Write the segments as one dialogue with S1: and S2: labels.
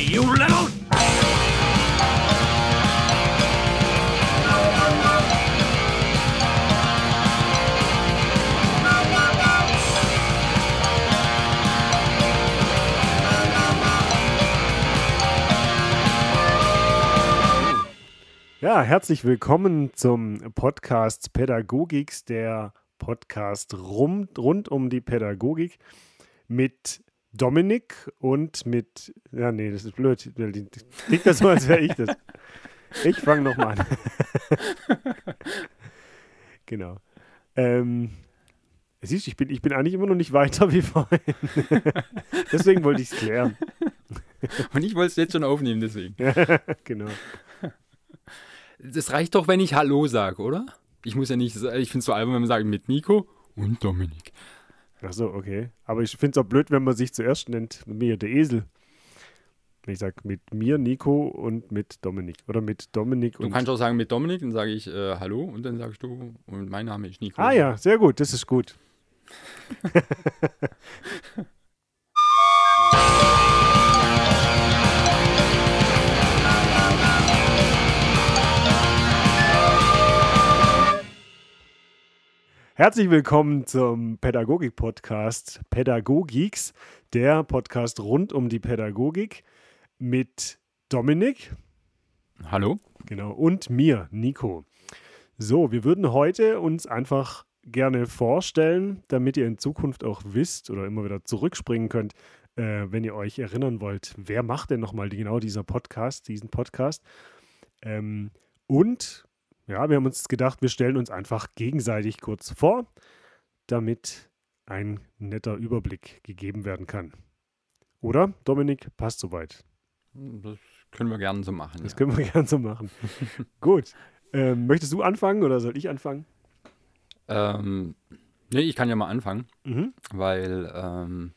S1: you little.
S2: Ja, herzlich willkommen zum Podcast Pädagogiks, der Podcast rum, rund um die Pädagogik mit Dominik und mit, ja, nee, das ist blöd. Klingt das so, als wäre ich das. Ich fange nochmal an. genau. Ähm, siehst du, ich bin, ich bin eigentlich immer noch nicht weiter wie vorhin. deswegen wollte ich es klären.
S3: Und ich wollte es jetzt schon aufnehmen, deswegen.
S2: genau.
S3: Das reicht doch, wenn ich Hallo sage, oder? Ich muss ja nicht, ich finde es so albern, wenn man sagt mit Nico und Dominik.
S2: Ach so, okay. Aber ich finde es auch blöd, wenn man sich zuerst nennt, mit mir der Esel. Ich sage mit mir, Nico und mit Dominik. Oder mit Dominik und.
S3: Du kannst auch sagen mit Dominik, dann sage ich äh, Hallo und dann sagst du, und mein Name ist Nico.
S2: Ah ja, sehr gut, das ist gut. Herzlich willkommen zum Pädagogik-Podcast Pädagogiks, der Podcast rund um die Pädagogik mit Dominik.
S3: Hallo.
S2: Genau, und mir, Nico. So, wir würden heute uns einfach gerne vorstellen, damit ihr in Zukunft auch wisst oder immer wieder zurückspringen könnt, äh, wenn ihr euch erinnern wollt, wer macht denn nochmal genau dieser Podcast, diesen Podcast. Ähm, und ja, wir haben uns gedacht, wir stellen uns einfach gegenseitig kurz vor, damit ein netter Überblick gegeben werden kann. Oder, Dominik, passt soweit?
S3: Das können wir gerne so machen.
S2: Das
S3: ja.
S2: können wir gerne so machen. Gut. Ähm, möchtest du anfangen oder soll ich anfangen?
S3: Ähm, nee, ich kann ja mal anfangen,
S2: Mhm.
S3: weil ähm,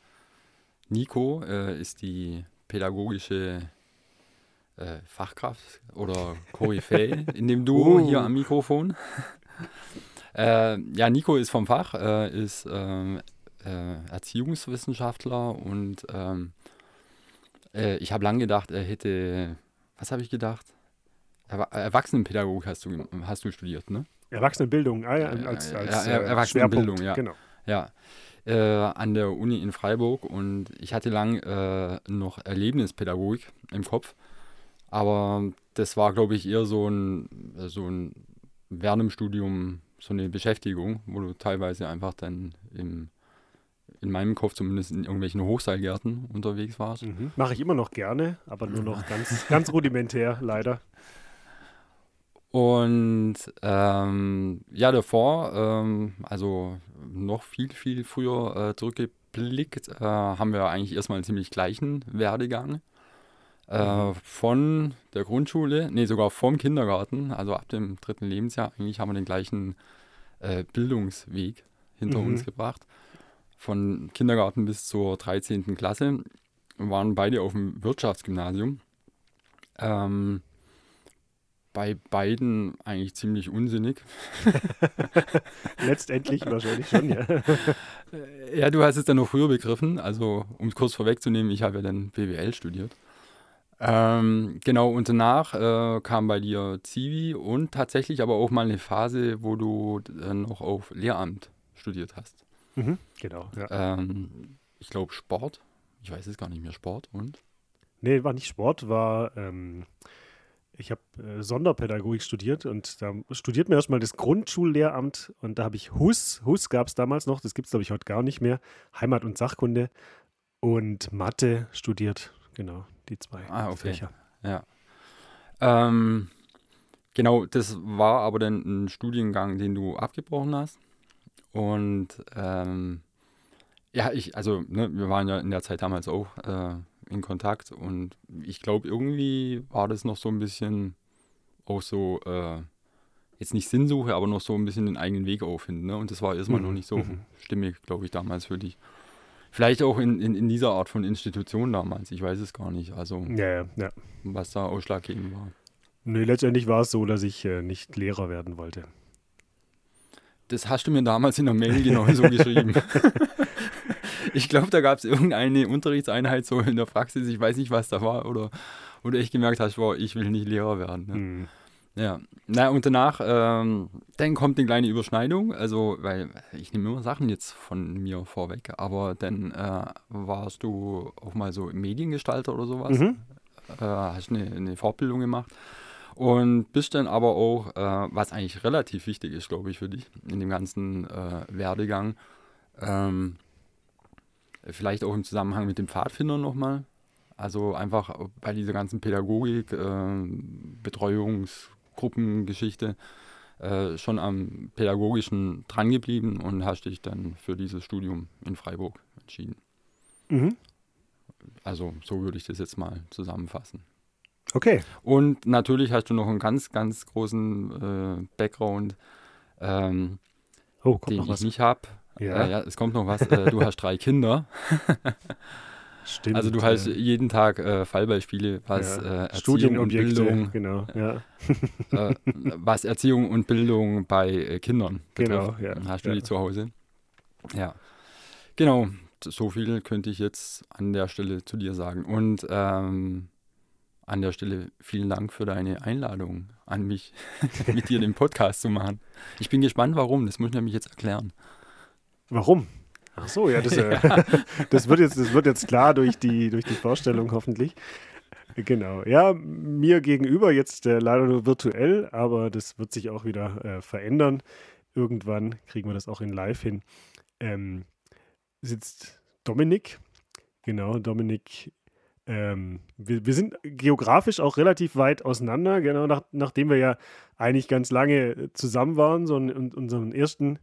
S3: Nico äh, ist die pädagogische äh, Fachkraft oder Koryphäe in dem Duo
S2: Oh.
S3: hier am Mikrofon. äh, ja, Nico ist vom Fach, äh, ist ähm, äh, Erziehungswissenschaftler und ähm, äh, ich habe lange gedacht, er hätte, was habe ich gedacht? Erwa Erwachsenenpädagogik hast du, hast du studiert, ne?
S2: Erwachsenenbildung, ah, ja, als,
S3: ja,
S2: als
S3: ja,
S2: äh,
S3: Erwachsenenbildung, ja.
S2: Genau.
S3: Ja, äh, an der Uni in Freiburg und ich hatte lang äh, noch Erlebnispädagogik im Kopf, aber das war, glaube ich, eher so ein, so ein während dem Studium so eine Beschäftigung, wo du teilweise einfach dann im, in meinem Kopf zumindest in irgendwelchen Hochseilgärten unterwegs warst.
S2: Mhm. Mache ich immer noch gerne, aber nur noch ganz, ganz rudimentär, leider.
S3: Und ähm, ja, davor, ähm, also noch viel, viel früher äh, zurückgeblickt, äh, haben wir eigentlich erstmal einen ziemlich gleichen Werdegang. Äh, von der Grundschule, nee, sogar vom Kindergarten, also ab dem dritten Lebensjahr, eigentlich haben wir den gleichen äh, Bildungsweg hinter
S2: Mhm.
S3: uns gebracht. Von Kindergarten bis zur 13. Klasse waren beide auf dem Wirtschaftsgymnasium. Ähm, bei beiden eigentlich ziemlich unsinnig.
S2: Letztendlich wahrscheinlich schon, ja.
S3: Ja, du hast es dann noch früher begriffen. Also, um es kurz vorwegzunehmen, ich habe ja dann BWL studiert. Ähm, genau, und danach äh, kam bei dir Zivi und tatsächlich aber auch mal eine Phase, wo du äh, noch auf Lehramt studiert hast.
S2: Mhm. Genau, ja.
S3: Ähm, ich glaube Sport. Ich weiß es gar nicht mehr. Sport und?
S2: Nee, war nicht Sport, war, ähm, ich habe äh, Sonderpädagogik studiert und da studiert man erstmal das Grundschullehramt und da habe ich HUS, HUS gab es damals noch, das gibt es glaube ich heute gar nicht mehr, Heimat- und Sachkunde und Mathe studiert, genau, die zwei
S3: Ah, okay.
S2: Fächer.
S3: Ja. Ähm, genau, das war aber dann ein Studiengang, den du abgebrochen hast. Und ähm, ja, ich, also, ne, wir waren ja in der Zeit damals auch äh, in Kontakt und ich glaube, irgendwie war das noch so ein bisschen auch so, äh, jetzt nicht Sinnsuche, aber noch so ein bisschen den eigenen Weg auffinden. Ne? Und das war erstmal
S2: Mhm,
S3: noch nicht so
S2: mhm.
S3: stimmig, glaube ich, damals für dich. Vielleicht auch in, in, in dieser Art von Institution damals, ich weiß es gar nicht. Also,
S2: Ja, ja,
S3: was da ausschlaggebend war.
S2: Nee, letztendlich war es so, dass ich äh, nicht Lehrer werden wollte.
S3: Das hast du mir damals in der Mail genauso geschrieben. ich glaube, da gab es irgendeine Unterrichtseinheit so in der Praxis, ich weiß nicht, was da war, oder, oder ich gemerkt hast, wow, ich will nicht Lehrer werden. Ne? Mhm. Ja, na und danach, ähm, dann kommt eine kleine Überschneidung, also, weil ich nehme immer Sachen jetzt von mir vorweg, aber dann äh, warst du auch mal so Mediengestalter oder sowas, mhm. äh, hast eine, eine Fortbildung gemacht und bist dann aber auch, äh, was eigentlich relativ wichtig ist, glaube ich, für dich in dem ganzen äh, Werdegang, ähm, vielleicht auch im Zusammenhang mit dem Pfadfinder nochmal. Also einfach bei dieser ganzen Pädagogik, äh, Betreuungsgruppengeschichte äh, schon am Pädagogischen drangeblieben und hast dich dann für dieses Studium in Freiburg entschieden. Mhm. Also so würde ich das jetzt mal zusammenfassen.
S2: Okay.
S3: Und natürlich hast du noch einen ganz, ganz großen äh, Background, ähm, oh, den ich was? nicht habe. Ja. Äh, ja, es kommt noch was. Äh, du hast drei Kinder. Stimmt. Also du hast ja. jeden Tag äh, Fallbeispiele, was ja. äh, Erziehung und Bildung,
S2: genau, ja.
S3: äh, was Erziehung und Bildung bei äh, Kindern
S2: betrifft. Genau, ja.
S3: Hast du die zu Hause? Ja, genau. So viel könnte ich jetzt an der Stelle zu dir sagen. Und ähm, an der Stelle vielen Dank für deine Einladung an mich, mit dir den Podcast zu machen. Ich bin gespannt, warum. Das muss ich nämlich jetzt erklären.
S2: Warum? Ach so, ja, das, äh, das, wird, jetzt, das wird jetzt klar durch die, durch die Vorstellung hoffentlich. Genau. Ja, mir gegenüber jetzt äh, leider nur virtuell, aber das wird sich auch wieder äh, verändern. Irgendwann kriegen wir das auch in live hin. Ähm, sitzt Dominik. Genau, Dominik. Ähm, wir, wir, sind geografisch auch relativ weit auseinander, genau, nach, nachdem wir ja eigentlich ganz lange zusammen waren, so in, in unserem ersten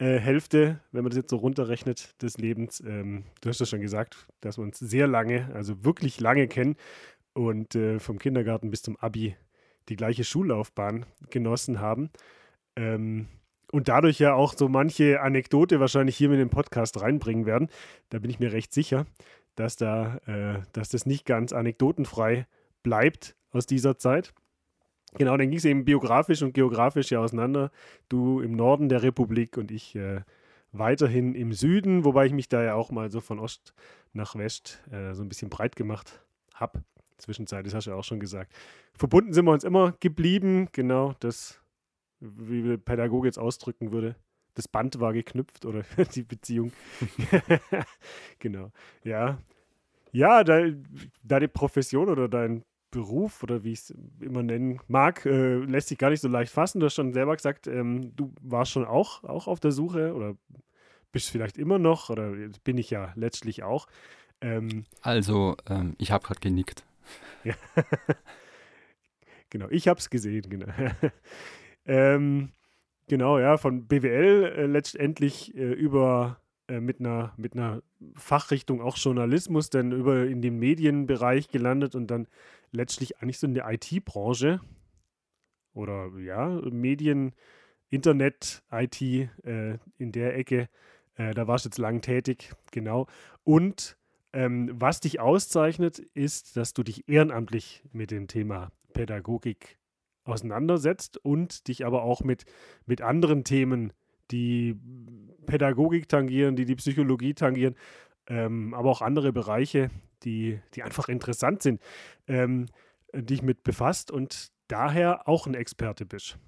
S2: äh, Hälfte, wenn man das jetzt so runterrechnet, des Lebens. Ähm, du hast ja schon gesagt, dass wir uns sehr lange, also wirklich lange kennen und äh, vom Kindergarten bis zum Abi die gleiche Schullaufbahn genossen haben. Ähm, und dadurch ja auch so manche Anekdote wahrscheinlich hier mit dem Podcast reinbringen werden. Da bin ich mir recht sicher, dass, da, äh, dass das nicht ganz anekdotenfrei bleibt aus dieser Zeit. Genau, dann ging es eben biografisch und geografisch ja auseinander. Du im Norden der Republik und ich äh, weiterhin im Süden, wobei ich mich da ja auch mal so von Ost nach West äh, so ein bisschen breit gemacht habe. Zwischenzeit, das hast du ja auch schon gesagt. Verbunden sind wir uns immer geblieben, genau das, wie der Pädagoge jetzt ausdrücken würde. Das Band war geknüpft oder die Beziehung. genau, ja. Ja, deine Profession oder dein Beruf oder wie ich es immer nennen mag, äh, lässt sich gar nicht so leicht fassen. Du hast schon selber gesagt, ähm, du warst schon auch, auch auf der Suche oder bist vielleicht immer noch oder bin ich ja letztlich auch.
S3: Ähm, also, ähm, ich habe gerade genickt.
S2: Ja. genau, ich habe es gesehen, genau. Ähm, genau, ja, von BWL äh, letztendlich äh, über äh, mit einer, mit einer Fachrichtung auch Journalismus, dann über in den Medienbereich gelandet und dann letztlich eigentlich so in der IT-Branche oder ja, Medien, Internet, IT äh, in der Ecke. Äh, da warst du jetzt lang tätig, genau. Und ähm, was dich auszeichnet, ist, dass du dich ehrenamtlich mit dem Thema Pädagogik auseinandersetzt und dich aber auch mit, mit anderen Themen, die Pädagogik tangieren, die die Psychologie tangieren, ähm, aber auch andere Bereiche, die, die einfach interessant sind, ähm, dich mit befasst und daher auch ein Experte bist.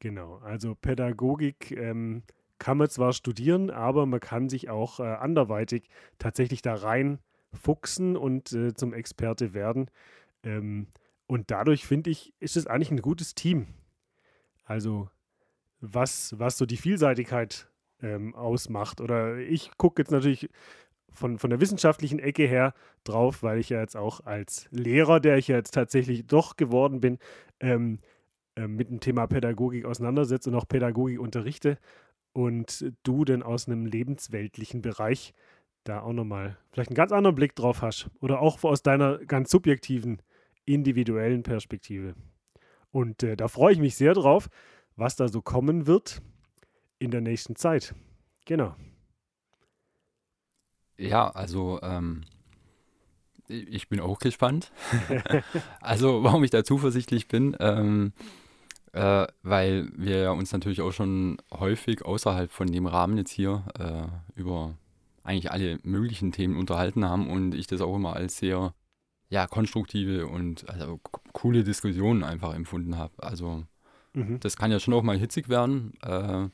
S2: Genau, also Pädagogik ähm, kann man zwar studieren, aber man kann sich auch äh, anderweitig tatsächlich da rein fuchsen und äh, zum Experte werden. Ähm, und dadurch finde ich, ist es eigentlich ein gutes Team. Also was, was so die Vielseitigkeit ähm, ausmacht. Oder ich gucke jetzt natürlich von, von der wissenschaftlichen Ecke her drauf, weil ich ja jetzt auch als Lehrer, der ich ja jetzt tatsächlich doch geworden bin, ähm, äh, mit dem Thema Pädagogik auseinandersetze und auch Pädagogik unterrichte. Und du denn aus einem lebensweltlichen Bereich da auch nochmal vielleicht einen ganz anderen Blick drauf hast. Oder auch aus deiner ganz subjektiven, individuellen Perspektive. Und äh, da freue ich mich sehr drauf, was da so kommen wird in der nächsten Zeit. Genau.
S3: Ja, also ähm, ich bin auch gespannt. also warum ich da zuversichtlich bin, ähm, äh, weil wir uns natürlich auch schon häufig außerhalb von dem Rahmen jetzt hier äh, über eigentlich alle möglichen Themen unterhalten haben und ich das auch immer als sehr ja, konstruktive und also coole Diskussionen einfach empfunden habe. Also mhm. das kann ja schon auch mal hitzig werden, äh,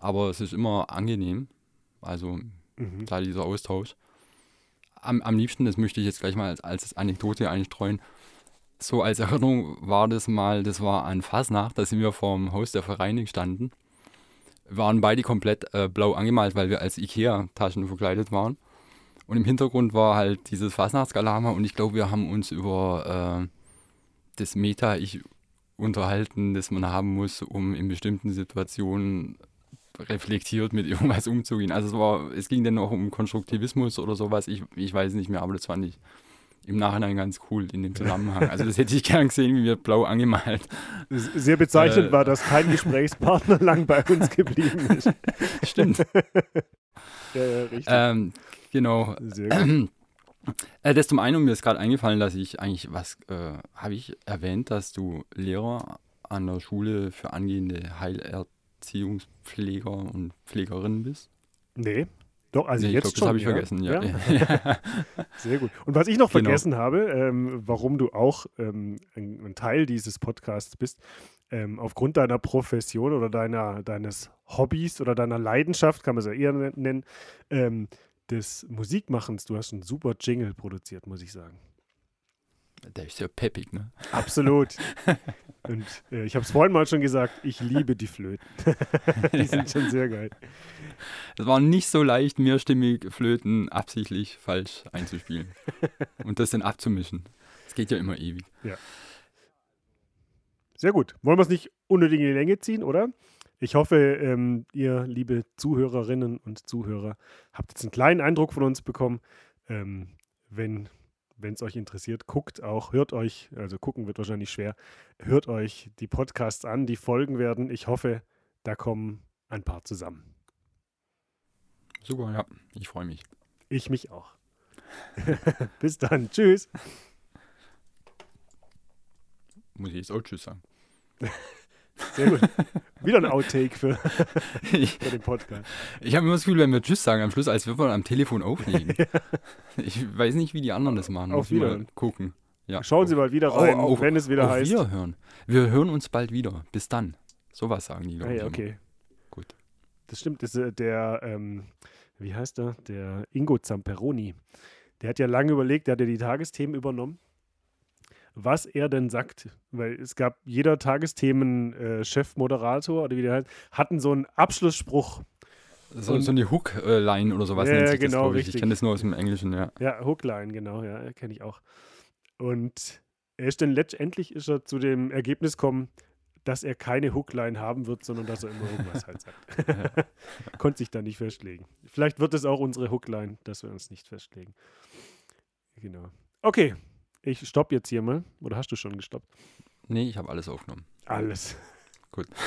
S3: aber es ist immer angenehm. Also mhm. da dieser Austausch. Am, am liebsten, das möchte ich jetzt gleich mal als, als Anekdote einstreuen, so als Erinnerung war das mal, das war an Fasnacht, da sind wir vorm Haus der Vereinigung standen. Waren beide komplett äh, blau angemalt, weil wir als Ikea-Taschen verkleidet waren. Und im Hintergrund war halt dieses Fasnachtsgalama und ich glaube, wir haben uns über äh, das Meta-Ich unterhalten, das man haben muss, um in bestimmten Situationen reflektiert mit irgendwas umzugehen. Also es war, es ging dann auch um Konstruktivismus oder sowas, ich, ich weiß nicht mehr, aber das fand ich im Nachhinein ganz cool in dem Zusammenhang. Also das hätte ich gern gesehen, wie wir blau angemalt.
S2: Sehr bezeichnend äh, war, dass kein Gesprächspartner lang bei uns geblieben ist.
S3: Stimmt. ja, ja, richtig. Ähm, genau. Sehr gut. Äh, das zum einen, und mir ist gerade eingefallen, dass ich eigentlich, was äh, habe ich erwähnt, dass du Lehrer an der Schule für angehende Heilerziehungspfleger und Pflegerinnen bist?
S2: Nee. Doch, also nee, jetzt
S3: glaub, Das habe ich ja? vergessen, ja.
S2: ja. Sehr gut. Und was ich noch genau. vergessen habe, ähm, warum du auch ähm, ein, ein, Teil dieses Podcasts bist, ähm, aufgrund deiner Profession oder deiner, deines Hobbys oder deiner Leidenschaft, kann man es ja eher nennen, ähm, des Musikmachens. Du hast einen super Jingle produziert, muss ich sagen.
S3: Der ist ja peppig, ne?
S2: Absolut. Und äh, ich habe es vorhin mal schon gesagt, ich liebe die Flöten. die sind schon sehr geil.
S3: Es war nicht so leicht, mehrstimmig Flöten absichtlich falsch einzuspielen. Und das dann abzumischen. Es geht ja immer ewig.
S2: Ja. Sehr gut. Wollen wir es nicht unnötig in die Länge ziehen, oder? Ich hoffe, ähm, ihr, liebe Zuhörerinnen und Zuhörer, habt jetzt einen kleinen Eindruck von uns bekommen. Ähm, wenn wenn es euch interessiert, guckt auch, hört euch, also gucken wird wahrscheinlich schwer, hört euch die Podcasts an, die Folgen werden. Ich hoffe, da kommen ein paar zusammen.
S3: Super, ja, ich freue mich.
S2: Ich mich auch. Bis dann, tschüss.
S3: Muss ich jetzt auch Tschüss sagen.
S2: Sehr gut. Wieder ein Outtake für, für den Podcast.
S3: Ich habe immer das Gefühl, wenn wir Tschüss sagen am Schluss, als würden wir am Telefon auflegen. ja. Ich weiß nicht, wie die anderen das machen.
S2: Auf wieder.
S3: Mal gucken.
S2: Ja. Schauen Sie mal wieder rein, oh, auf, wenn es wieder heißt.
S3: Wir hören. Wir hören uns bald wieder. Bis dann. Sowas sagen die
S2: Leute. Ja, okay. Gut. Das stimmt. Das ist der, ähm, wie heißt er? Der Ingo Zamperoni. Der hat ja lange überlegt, der hat ja die Tagesthemen übernommen was er denn sagt. Weil es gab jeder Tagesthemen-Chefmoderator äh, oder wie der heißt, hatten so einen Abschlussspruch.
S3: So, so eine Hookline oder sowas
S2: ja, nennt sich genau, das,
S3: ich. Ich kenne das nur aus dem Englischen, ja.
S2: Ja, Hookline, genau, ja, kenne ich auch. Und er ist dann letztendlich ist er zu dem Ergebnis gekommen, dass er keine Hookline haben wird, sondern dass er immer irgendwas halt sagt. Konnte sich da nicht festlegen. Vielleicht wird es auch unsere Hookline, dass wir uns nicht festlegen. Genau. Okay, ich stopp jetzt hier mal. Oder hast du schon gestoppt?
S3: Nee, ich habe alles aufgenommen.
S2: Alles.
S3: Gut.